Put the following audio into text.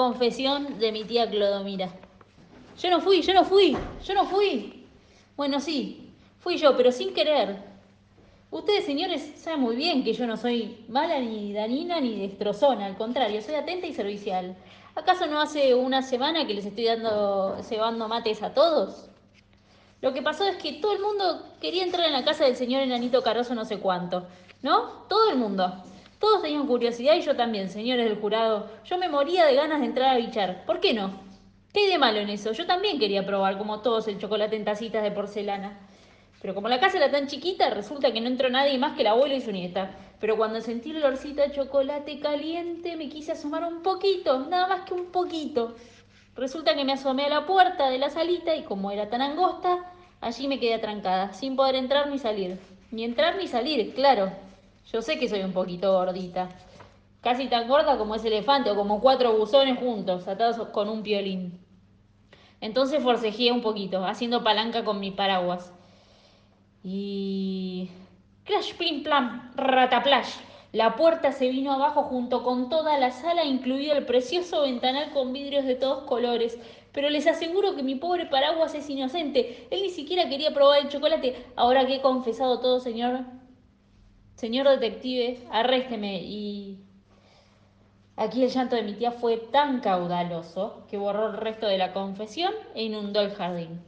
Confesión de mi tía Clodomira. Yo no fui, yo no fui, yo no fui. Bueno, sí, fui yo, pero sin querer. Ustedes, señores, saben muy bien que yo no soy mala ni danina ni destrozona, al contrario, soy atenta y servicial. ¿Acaso no hace una semana que les estoy dando, cebando mates a todos? Lo que pasó es que todo el mundo quería entrar en la casa del señor enanito Caroso no sé cuánto, ¿no? Todo el mundo. Todos tenían curiosidad y yo también, señores del jurado. Yo me moría de ganas de entrar a bichar. ¿Por qué no? ¿Qué hay de malo en eso? Yo también quería probar, como todos, el chocolate en tacitas de porcelana. Pero como la casa era tan chiquita, resulta que no entró nadie más que el abuelo y su nieta. Pero cuando sentí el olorcito de chocolate caliente, me quise asomar un poquito, nada más que un poquito. Resulta que me asomé a la puerta de la salita y como era tan angosta, allí me quedé atrancada, sin poder entrar ni salir. Ni entrar ni salir, claro. Yo sé que soy un poquito gordita. Casi tan gorda como ese elefante o como cuatro buzones juntos, atados con un piolín. Entonces forcejeé un poquito, haciendo palanca con mi paraguas. Y... Clash, plim, plam, rataplash. La puerta se vino abajo junto con toda la sala, incluido el precioso ventanal con vidrios de todos colores. Pero les aseguro que mi pobre paraguas es inocente. Él ni siquiera quería probar el chocolate. Ahora que he confesado todo, señor, Señor detective, arrésteme. Y aquí el llanto de mi tía fue tan caudaloso que borró el resto de la confesión e inundó el jardín.